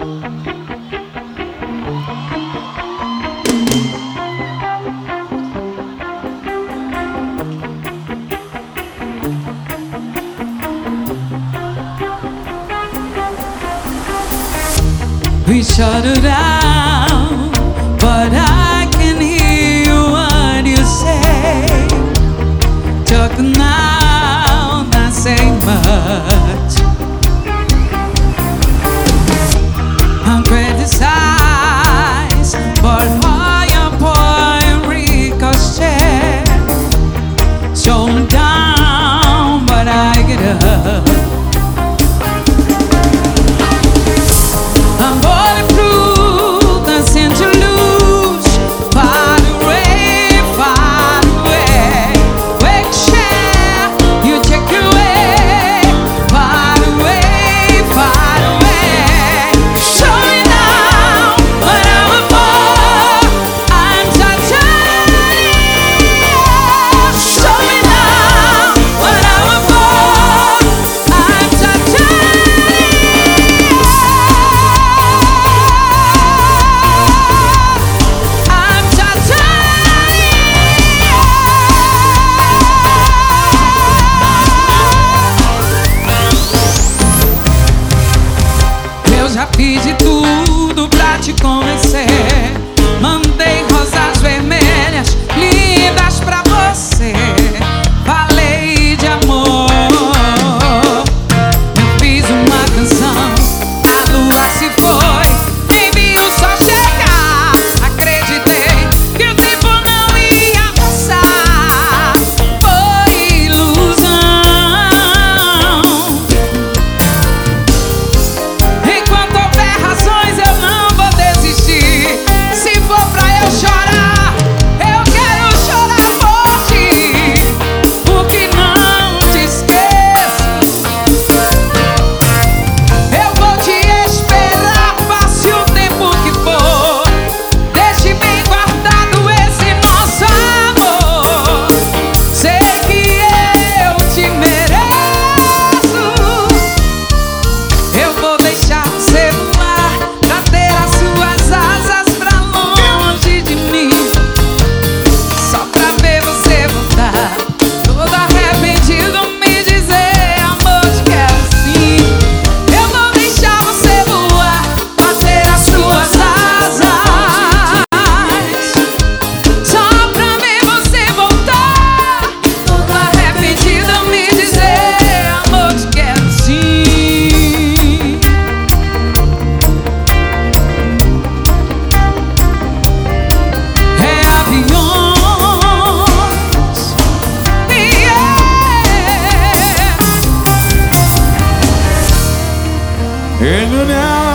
We shut it out. Fiz de tudo pra te convencer. in the night.